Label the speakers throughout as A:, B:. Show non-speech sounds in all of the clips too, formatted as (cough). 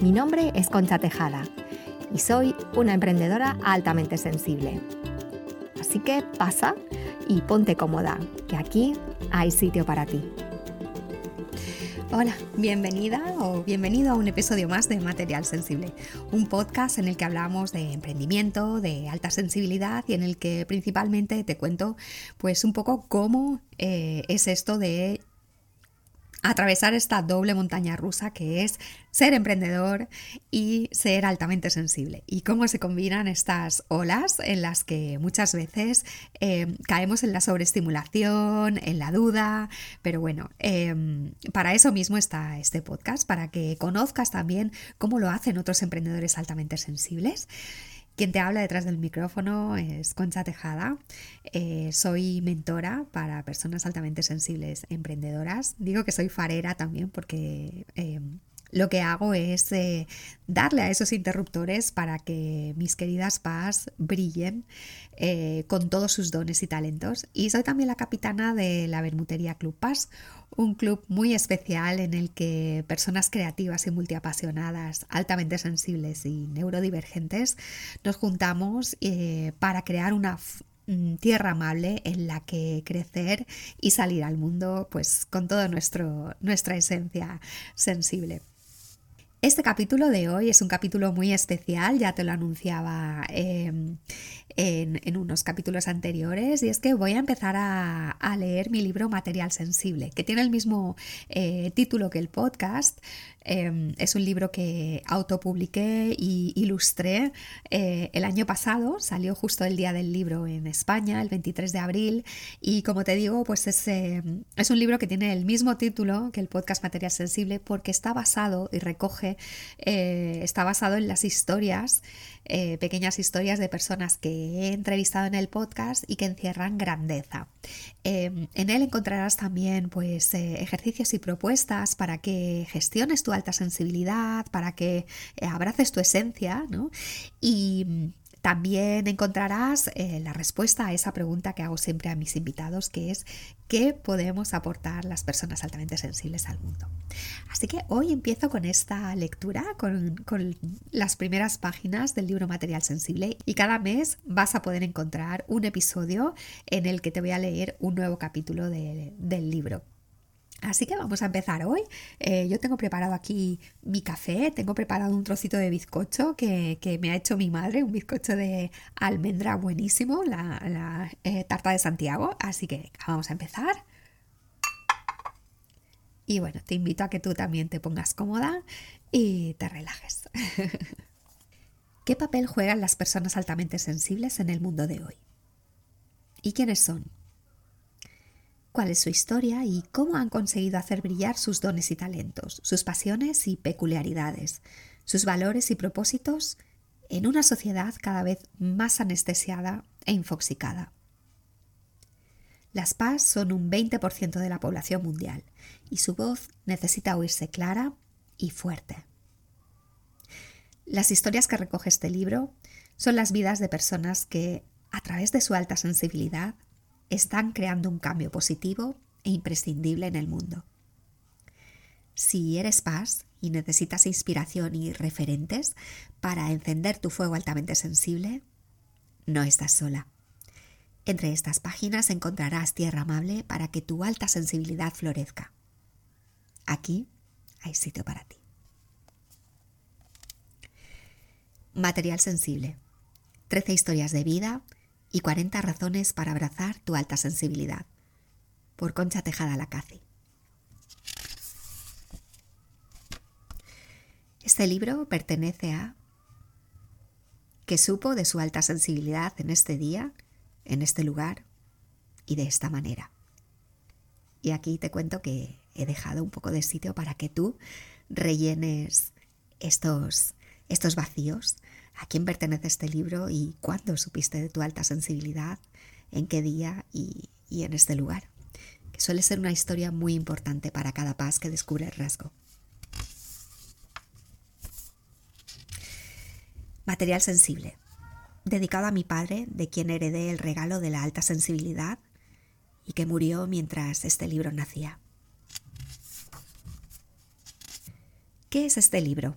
A: Mi nombre es Concha Tejada y soy una emprendedora altamente sensible. Así que pasa y ponte cómoda, que aquí hay sitio para ti. Hola, bienvenida o bienvenido a un episodio más de Material Sensible, un podcast en el que hablamos de emprendimiento, de alta sensibilidad y en el que principalmente te cuento pues un poco cómo eh, es esto de atravesar esta doble montaña rusa que es ser emprendedor y ser altamente sensible. Y cómo se combinan estas olas en las que muchas veces eh, caemos en la sobreestimulación, en la duda, pero bueno, em, para eso mismo está este podcast, para que conozcas también cómo lo hacen otros emprendedores altamente sensibles. Quien te habla detrás del micrófono es Concha Tejada. Eh, soy mentora para personas altamente sensibles emprendedoras. Digo que soy farera también porque eh, lo que hago es eh, darle a esos interruptores para que mis queridas PAS brillen con todos sus dones y talentos. Y soy también la capitana de la Bermutería Club Paz, un club muy especial en el que personas creativas y multiapasionadas, altamente sensibles y neurodivergentes, nos juntamos eh, para crear una mm, tierra amable en la que crecer y salir al mundo pues con toda nuestra esencia sensible. Este capítulo de hoy es un capítulo muy especial, ya te lo anunciaba em, en, unos capítulos anteriores, y es que voy a empezar a, leer mi libro Material Sensible, que tiene el mismo eh, título que el podcast, Em, es un libro que autopubliqué y ilustré eh, el año pasado, salió justo el día del libro en España, el 23 de abril, y como te digo, pues es, em, es un libro que tiene el mismo título que el podcast Material Sensible porque está basado y recoge, eh, está basado en las historias eh, pequeñas historias de personas que he entrevistado en el podcast y que encierran grandeza. Em, en él encontrarás también pues, ejercicios y propuestas para que gestiones tu alta sensibilidad, para que eh, abraces tu esencia ¿no? y también encontrarás eh, la respuesta a esa pregunta que hago siempre a mis invitados, que es ¿qué podemos aportar las personas altamente sensibles al mundo? Así que hoy empiezo con esta lectura, con, las primeras páginas del libro Material Sensible y cada mes vas a poder encontrar un episodio en el que te voy a leer un nuevo capítulo del libro. Así que vamos a empezar hoy. Eh, yo tengo preparado aquí mi café, tengo preparado un trocito de bizcocho que, me ha hecho mi madre, un bizcocho de almendra buenísimo, la, eh, tarta de Santiago. Así que vamos a empezar. Y bueno, te invito a que tú también te pongas cómoda y te relajes. (laughs) ¿Qué papel juegan las personas altamente sensibles en el mundo de hoy? ¿Y quiénes son? Cuál es su historia y cómo han conseguido hacer brillar sus dones y talentos, sus pasiones y peculiaridades, sus valores y propósitos en una sociedad cada vez más anestesiada e infoxicada. Las PAS son un 20% de la población mundial y su voz necesita oírse clara y fuerte. Las historias que recoge este libro son las vidas de personas que, a través de su alta sensibilidad, están creando un cambio positivo e imprescindible en el mundo. Si eres paz y necesitas inspiración y referentes para encender tu fuego altamente sensible, no estás sola. Entre estas páginas encontrarás tierra amable para que tu alta sensibilidad florezca. Aquí hay sitio para ti. Material sensible. Trece historias de vida y 40 razones para abrazar tu alta sensibilidad. Por Concha Tejada Lacazi. Este libro pertenece a que supo de su alta sensibilidad en este día, en este lugar y de esta manera. Y aquí te cuento que he dejado un poco de sitio para que tú rellenes estos estos vacíos, a quién pertenece este libro y cuándo supiste de tu alta sensibilidad, en qué día y, y en este lugar, que suele ser una historia muy importante para cada paz que descubre el rasgo. Material sensible, dedicado a mi padre, de quien heredé el regalo de la alta sensibilidad y que murió mientras este libro nacía. ¿Qué es este libro?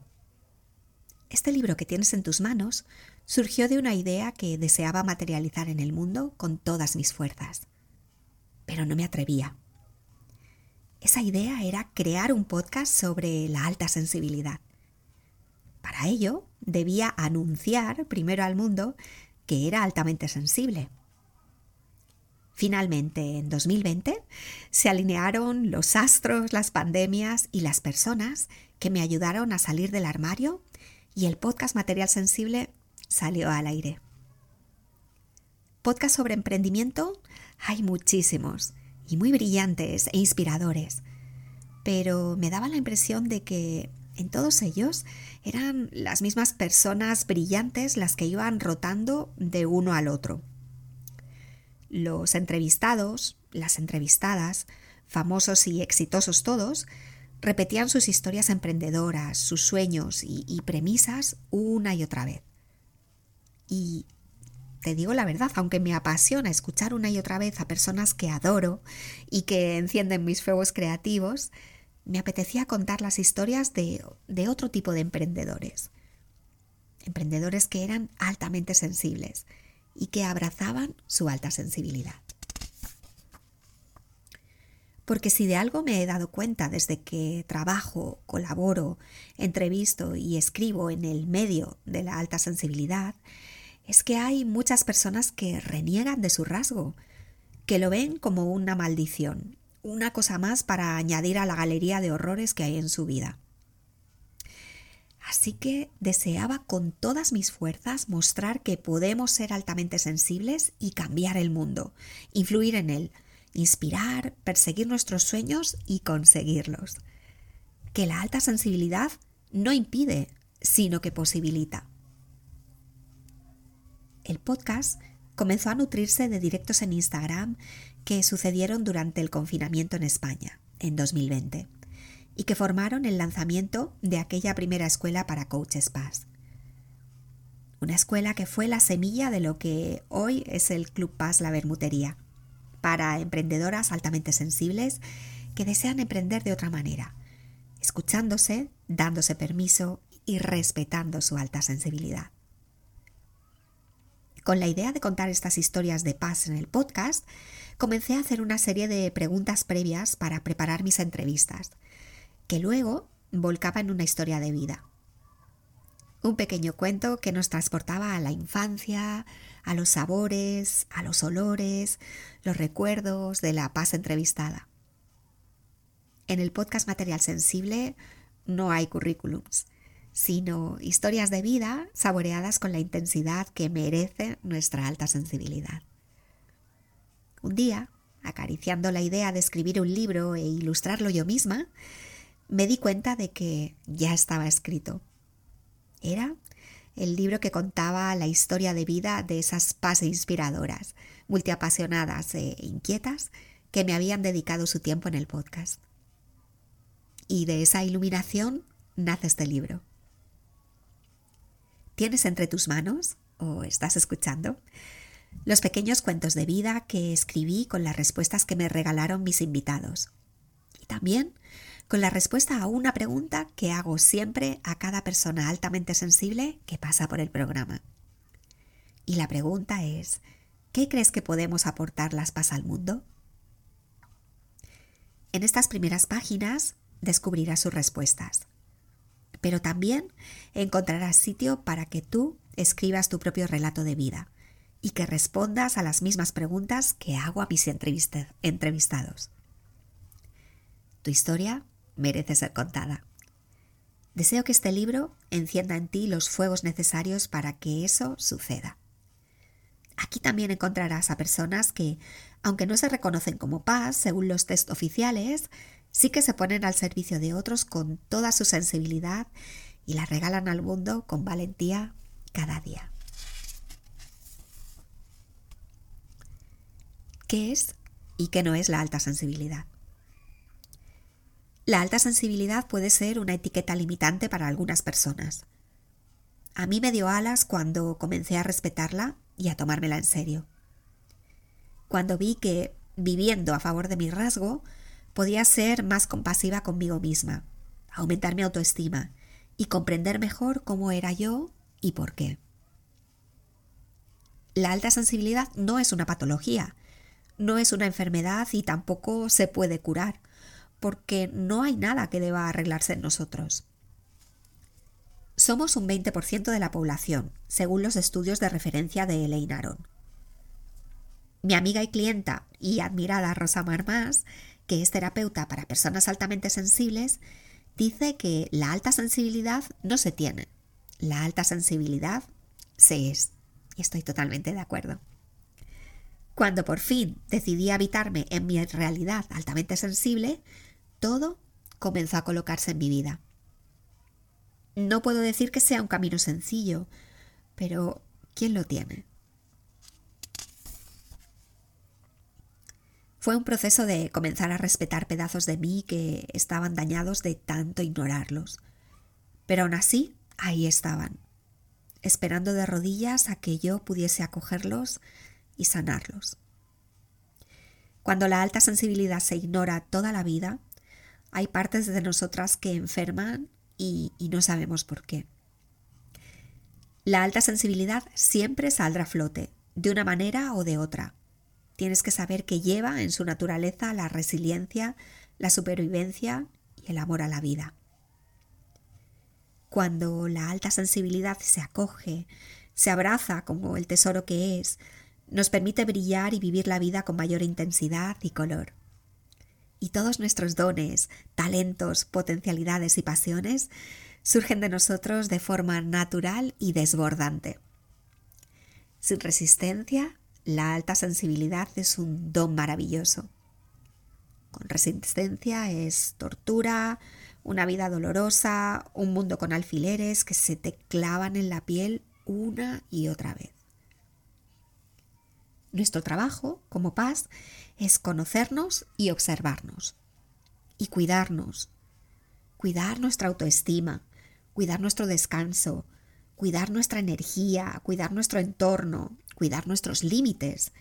A: Este libro que tienes en tus manos surgió de una idea que deseaba materializar en el mundo con todas mis fuerzas, pero no me atrevía. Esa idea era crear un podcast sobre la alta sensibilidad. Para ello, debía anunciar primero al mundo que era altamente sensible. Finalmente, en 2020, se alinearon los astros, las pandemias y las personas que me ayudaron a salir del armario y el podcast Material Sensible salió al aire. Podcast sobre emprendimiento hay muchísimos y muy brillantes e inspiradores, pero me daba la impresión de que en todos ellos eran las mismas personas brillantes las que iban rotando de uno al otro. Los entrevistados, las entrevistadas, famosos y exitosos todos, repetían sus historias emprendedoras, sus sueños y, premisas una y otra vez. Y te digo la verdad, aunque me apasiona escuchar una y otra vez a personas que adoro y que encienden mis fuegos creativos, me apetecía contar las historias de, otro tipo de emprendedores. Emprendedores que eran altamente sensibles y que abrazaban su alta sensibilidad. Porque si de algo me he dado cuenta desde que trabajo, colaboro, entrevisto y escribo en el medio de la alta sensibilidad, es que hay muchas personas que reniegan de su rasgo, que lo ven como una maldición una cosa más para añadir a la galería de horrores que hay en su vida. Así que deseaba con todas mis fuerzas mostrar que podemos ser altamente sensibles y cambiar el mundo, influir en él, inspirar, perseguir nuestros sueños y conseguirlos. Que la alta sensibilidad no impide, sino que posibilita. El podcast comenzó a nutrirse de directos en Instagram que sucedieron durante el confinamiento en España, en 2020, y que formaron el lanzamiento de aquella primera escuela para coaches Paz. Una escuela que fue la semilla de lo que hoy es el Club Paz La Bermutería, para emprendedoras altamente sensibles que desean emprender de otra manera, escuchándose, dándose permiso y respetando su alta sensibilidad. Con la idea de contar estas historias de paz en el podcast, comencé a hacer una serie de preguntas previas para preparar mis entrevistas, que luego volcaba en una historia de vida. Un pequeño cuento que nos transportaba a la infancia, a los sabores, a los olores, los recuerdos de la paz entrevistada. En el podcast Material Sensible no hay currículums, sino historias de vida saboreadas con la intensidad que merece nuestra alta sensibilidad. Un día, acariciando la idea de escribir un libro e ilustrarlo yo misma, me di cuenta de que ya estaba escrito. Era el libro que contaba la historia de vida de esas paz inspiradoras, multiapasionadas e inquietas que me habían dedicado su tiempo en el podcast. Y de esa iluminación nace este libro. ¿Tienes entre tus manos, o estás escuchando, los pequeños cuentos de vida que escribí con las respuestas que me regalaron mis invitados. También con la respuesta a una pregunta que hago siempre a cada persona altamente sensible que pasa por el programa. Y la pregunta es, ¿qué crees que podemos aportar las paz al mundo? En estas primeras páginas descubrirás sus respuestas, pero también encontrarás sitio para que tú escribas tu propio relato de vida y que respondas a las mismas preguntas que hago a mis entrevistados. Tu historia merece ser contada. Deseo que este libro encienda en ti los fuegos necesarios para que eso suceda. Aquí también encontrarás a personas que, aunque no se reconocen como paz según los test oficiales, sí que se ponen al servicio de otros con toda su sensibilidad y la regalan al mundo con valentía cada día. ¿Qué es y qué no es la alta sensibilidad? La alta sensibilidad puede ser una etiqueta limitante para algunas personas. A mí me dio alas cuando comencé a respetarla y a tomármela en serio. Cuando vi que, viviendo a favor de mi rasgo, podía ser más compasiva conmigo misma, aumentar mi autoestima y comprender mejor cómo era yo y por qué. La alta sensibilidad no es una patología, no es una enfermedad y tampoco se puede curar, porque no hay nada que deba arreglarse en nosotros. Somos un 20% de la población, según los estudios de referencia de Elaine Aron. Mi amiga y clienta y admirada Rosa Marmás, que es terapeuta para personas altamente sensibles, dice que la alta sensibilidad no se tiene, la alta sensibilidad se es. Y estoy totalmente de acuerdo. Cuando por fin decidí habitarme en mi realidad altamente sensible, todo comenzó a colocarse en mi vida. No puedo decir que sea un camino sencillo, pero ¿quién lo tiene? Fue un proceso de comenzar a respetar pedazos de mí que estaban dañados de tanto ignorarlos. Pero aún así, ahí estaban, esperando de rodillas a que yo pudiese acogerlos y sanarlos. Cuando la alta sensibilidad se ignora toda la vida, hay partes de nosotras que enferman y, no sabemos por qué. La alta sensibilidad siempre saldrá a flote, de una manera o de otra tienes que saber que lleva en su naturaleza la resiliencia, la supervivencia y el amor a la vida. Cuando la alta sensibilidad se acoge, se abraza como el tesoro que es, nos permite brillar y vivir la vida con mayor intensidad y color. Y todos nuestros dones, talentos, potencialidades y pasiones surgen de nosotros de forma natural y desbordante. Sin resistencia, la alta sensibilidad es un don maravilloso. Con resistencia es tortura, una vida dolorosa, un mundo con alfileres que se te clavan en la piel una y otra vez. Nuestro trabajo como paz es conocernos y observarnos y cuidarnos, cuidar nuestra autoestima, cuidar nuestro descanso, cuidar nuestra energía, cuidar nuestro entorno, cuidar nuestros límites,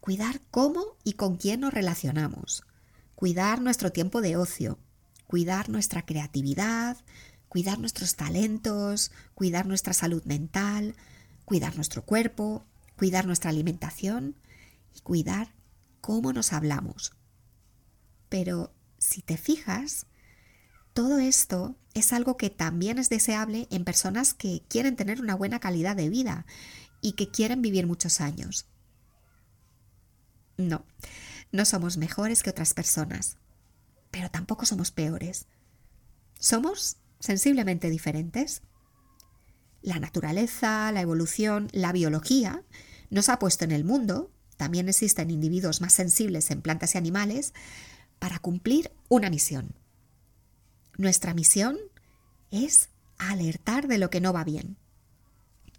A: cuidar cómo y con quién nos relacionamos, cuidar nuestro tiempo de ocio, cuidar nuestra creatividad, cuidar nuestros talentos, cuidar nuestra salud mental, cuidar nuestro cuerpo, cuidar nuestra alimentación y cuidar cómo nos hablamos. Pero si te fijas, todo esto es algo que también es deseable en personas que quieren tener una buena calidad de vida y que quieren vivir muchos años. No, no somos mejores que otras personas, pero tampoco somos peores. Somos sensiblemente diferentes. La naturaleza, la evolución, la biología nos ha puesto en el mundo, también existen individuos más sensibles en plantas y animales, para cumplir una misión. Nuestra misión es alertar de lo que no va bien,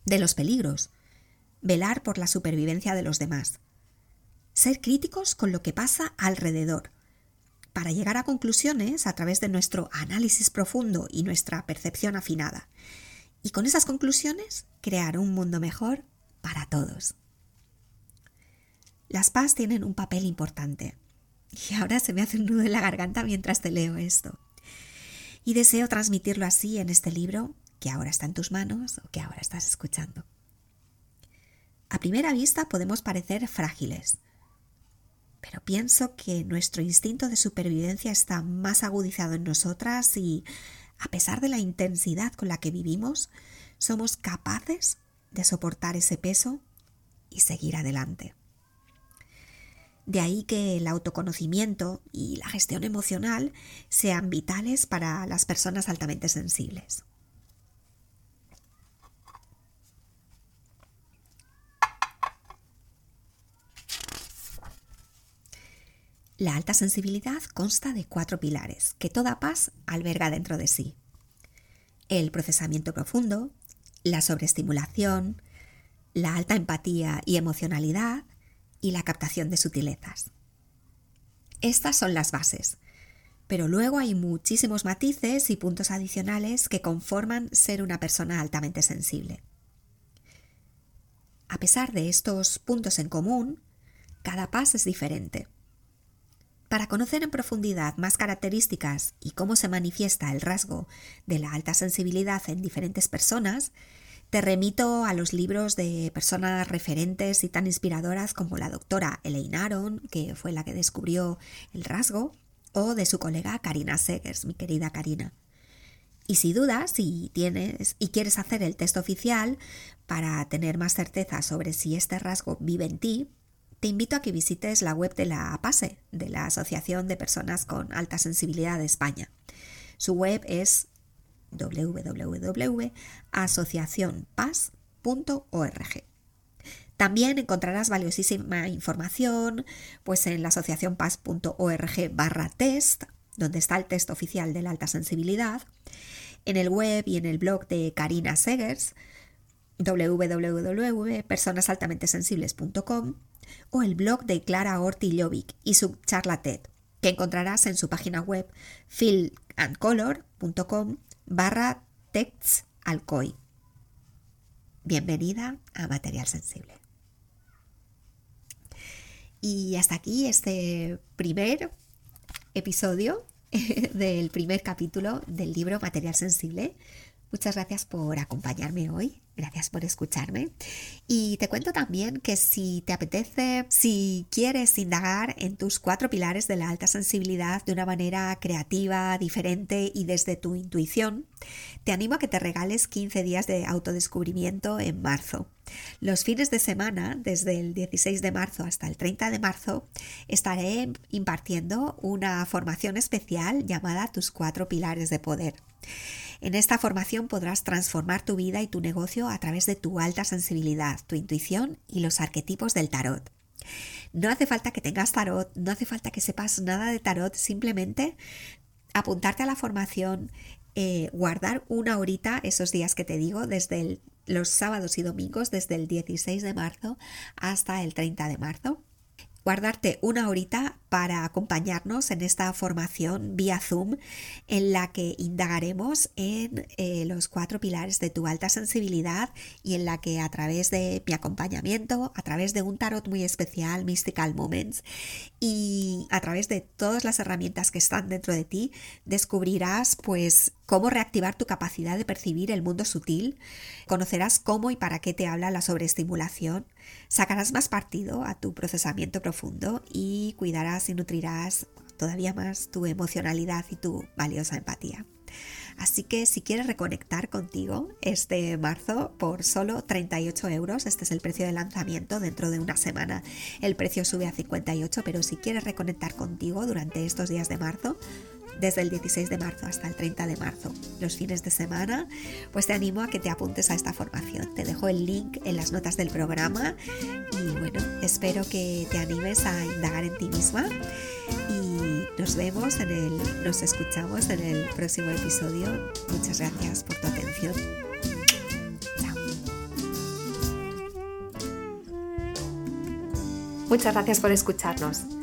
A: de los peligros, velar por la supervivencia de los demás, ser críticos con lo que pasa alrededor, para llegar a conclusiones a través de nuestro análisis profundo y nuestra percepción afinada, y con esas conclusiones crear un mundo mejor para todos. Las paz tienen un papel importante, y ahora se me hace un nudo en la garganta mientras te leo esto. Y deseo transmitirlo así en este libro que ahora está en tus manos o que ahora estás escuchando. A primera vista podemos parecer frágiles, pero pienso que nuestro instinto de supervivencia está más agudizado en nosotras y, a pesar de la intensidad con la que vivimos, somos capaces de soportar ese peso y seguir adelante. De ahí que el autoconocimiento y la gestión emocional sean vitales para las personas altamente sensibles. La alta sensibilidad consta de cuatro pilares que toda paz alberga dentro de sí. el procesamiento profundo, la sobreestimulación, la alta empatía y emocionalidad y la captación de sutilezas. Estas son las bases, pero luego hay muchísimos matices y puntos adicionales que conforman ser una persona altamente sensible. A pesar de estos puntos en común, cada PAS es diferente. Para conocer en profundidad más características y cómo se manifiesta el rasgo de la alta sensibilidad en diferentes personas, te remito a los libros de personas referentes y tan inspiradoras como la doctora Elaine Aron, que fue la que descubrió el rasgo, o de su colega Karina Segers, mi querida Karina. Y si dudas, si tienes y quieres hacer el test oficial para tener más certeza sobre si este rasgo vive en ti, te invito a que visites la web de la APASE, de la Asociación de Personas con Alta Sensibilidad de España. Su web es www.asociacionpaz.org. También encontrarás valiosísima información pues en la asociacionpaz.org barra test, donde está el test oficial de la alta sensibilidad, en el web y en el blog de Karina Segers, www.personasaltamentesensibles.com o el blog de Clara Ortilovic y su charla TED, que encontrarás en su página web filandcolor.com barra texts alcoy. Bienvenida a Material Sensible. Y hasta aquí este primer episodio (laughs) del primer capítulo del libro Material Sensible. Muchas gracias por acompañarme hoy Gracias por escucharme. Y te cuento también que si te apetece, si quieres indagar en tus cuatro pilares de la alta sensibilidad de una manera creativa, diferente y desde tu intuición, te animo a que te regales 15 días de autodescubrimiento en marzo. Los fines de semana, desde el 16 de marzo hasta el 30 de marzo, estaré impartiendo una formación especial llamada Tus cuatro pilares de poder. En esta formación podrás transformar tu vida y tu negocio a través de tu alta sensibilidad, tu intuición y los arquetipos del tarot. No hace falta que tengas tarot, no hace falta que sepas nada de tarot, simplemente apuntarte a la formación, eh, guardar una horita esos días que te digo, desde los sábados y domingos, desde el 16 de marzo hasta el 30 de marzo guardarte una horita para acompañarnos en esta formación vía Zoom en la que indagaremos en eh, los cuatro pilares de tu alta sensibilidad y en la que a través de mi acompañamiento, a través de un tarot muy especial, Mystical Moments, y a través de todas las herramientas que están dentro de ti, descubrirás pues cómo reactivar tu capacidad de percibir el mundo sutil, conocerás cómo y para qué te habla la sobreestimulación, sacarás más partido a tu procesamiento profundo y cuidarás y nutrirás todavía más tu emocionalidad y tu valiosa empatía. Así que si quieres reconectar contigo este marzo por solo 38 euros, este es el precio de lanzamiento, dentro de una semana el precio sube a 58, pero si quieres reconectar contigo durante estos días de marzo, desde el 16 de marzo hasta el 30 de marzo, los fines de semana, pues te animo a que te apuntes a esta formación. Te dejo el link en las notas del programa y bueno, espero que te animes a indagar en ti misma y nos vemos en el, nos escuchamos en el próximo episodio. Muchas gracias por tu atención.
B: Muchas gracias por escucharnos.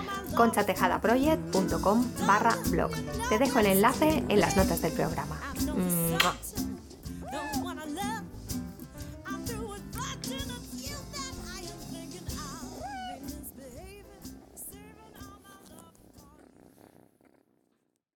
B: conchatejadaproject.com barra blog. Te dejo el enlace en las notas del programa.